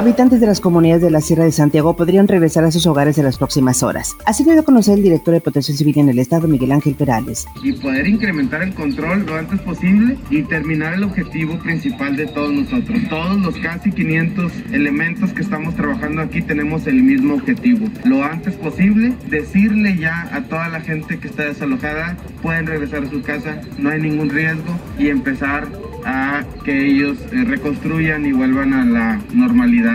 Habitantes de las comunidades de la Sierra de Santiago podrían regresar a sus hogares en las próximas horas. Así lo dio a conocer el director de Protección Civil en el Estado, Miguel Ángel Perales. Y poder incrementar el control lo antes posible y terminar el objetivo principal de todos nosotros. Todos los casi 500 elementos que estamos trabajando aquí tenemos el mismo objetivo. Lo antes posible, decirle ya a toda la gente que está desalojada, pueden regresar a su casa, no hay ningún riesgo y empezar a que ellos eh, reconstruyan y vuelvan a la normalidad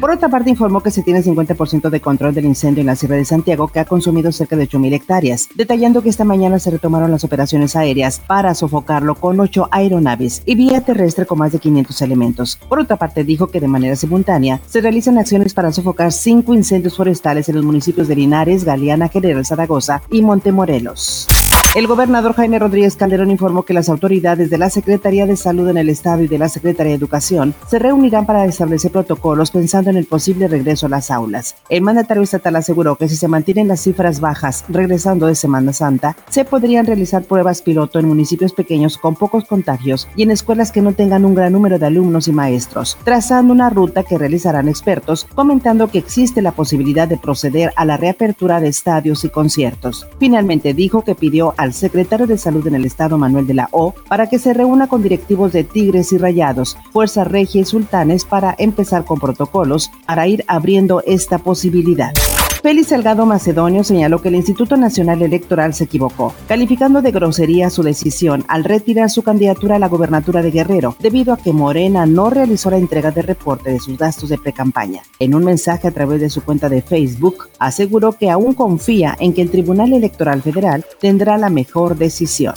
Por otra parte, informó que se tiene 50% de control del incendio en la Sierra de Santiago, que ha consumido cerca de 8.000 hectáreas, detallando que esta mañana se retomaron las operaciones aéreas para sofocarlo con 8 aeronaves y vía terrestre con más de 500 elementos. Por otra parte, dijo que de manera simultánea se realizan acciones para sofocar cinco incendios forestales en los municipios de Linares, Galeana, General Zaragoza y Montemorelos. El gobernador Jaime Rodríguez Calderón informó que las autoridades de la Secretaría de Salud en el Estado y de la Secretaría de Educación se reunirán para establecer protocolos pensando en el posible regreso a las aulas. El mandatario estatal aseguró que si se mantienen las cifras bajas regresando de Semana Santa, se podrían realizar pruebas piloto en municipios pequeños con pocos contagios y en escuelas que no tengan un gran número de alumnos y maestros, trazando una ruta que realizarán expertos, comentando que existe la posibilidad de proceder a la reapertura de estadios y conciertos. Finalmente dijo que pidió al secretario de Salud en el Estado, Manuel de la O, para que se reúna con directivos de Tigres y Rayados, Fuerza Regia y Sultanes para empezar con protocolos para ir abriendo esta posibilidad. Félix Salgado Macedonio señaló que el Instituto Nacional Electoral se equivocó, calificando de grosería su decisión al retirar su candidatura a la gobernatura de Guerrero, debido a que Morena no realizó la entrega de reporte de sus gastos de precampaña. En un mensaje a través de su cuenta de Facebook, aseguró que aún confía en que el Tribunal Electoral Federal tendrá la mejor decisión.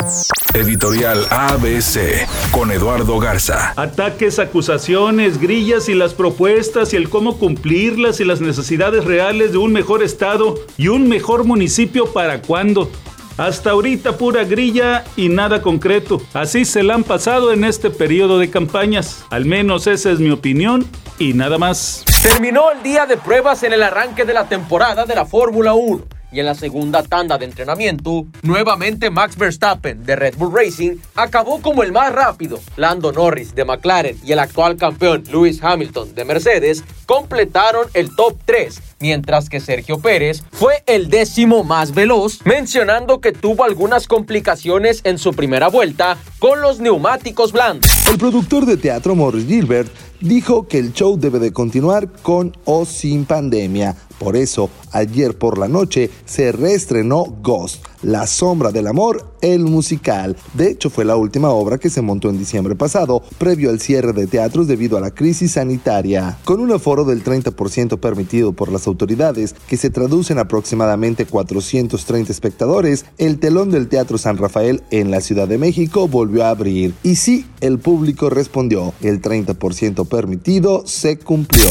Editorial ABC con Eduardo Garza. Ataques, acusaciones, grillas y las propuestas y el cómo cumplirlas y las necesidades reales de un mejor estado y un mejor municipio para cuándo. Hasta ahorita pura grilla y nada concreto. Así se la han pasado en este periodo de campañas. Al menos esa es mi opinión y nada más. Terminó el día de pruebas en el arranque de la temporada de la Fórmula 1 y en la segunda tanda de entrenamiento, nuevamente Max Verstappen de Red Bull Racing acabó como el más rápido. Lando Norris de McLaren y el actual campeón Lewis Hamilton de Mercedes completaron el top 3, mientras que Sergio Pérez fue el décimo más veloz, mencionando que tuvo algunas complicaciones en su primera vuelta con los neumáticos blandos. El productor de teatro Morris Gilbert dijo que el show debe de continuar con o sin pandemia. Por eso, ayer por la noche se reestrenó Ghost, La Sombra del Amor, el musical. De hecho, fue la última obra que se montó en diciembre pasado, previo al cierre de teatros debido a la crisis sanitaria. Con un aforo del 30% permitido por las autoridades, que se traduce en aproximadamente 430 espectadores, el telón del Teatro San Rafael en la Ciudad de México volvió a abrir. Y sí, el público respondió. El 30% permitido se cumplió.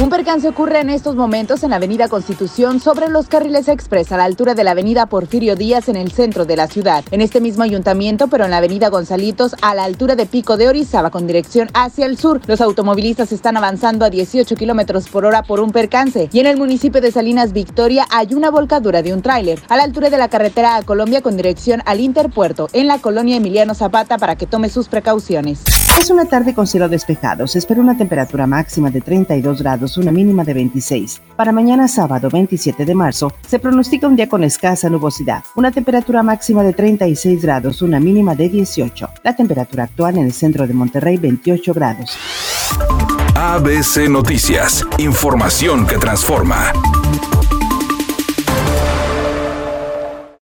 Un percance ocurre en estos momentos en la Avenida Constitución sobre los carriles express a la altura de la Avenida Porfirio Díaz en el centro de la ciudad. En este mismo ayuntamiento, pero en la Avenida Gonzalitos a la altura de Pico de Orizaba con dirección hacia el sur. Los automovilistas están avanzando a 18 kilómetros por hora por un percance. Y en el municipio de Salinas Victoria hay una volcadura de un tráiler a la altura de la carretera a Colombia con dirección al Interpuerto en la colonia Emiliano Zapata para que tome sus precauciones. Es una tarde con cielo despejado. Se espera una temperatura máxima de 32 grados, una mínima de 26. Para mañana sábado 27 de marzo se pronostica un día con escasa nubosidad. Una temperatura máxima de 36 grados, una mínima de 18. La temperatura actual en el centro de Monterrey 28 grados. ABC Noticias. Información que transforma.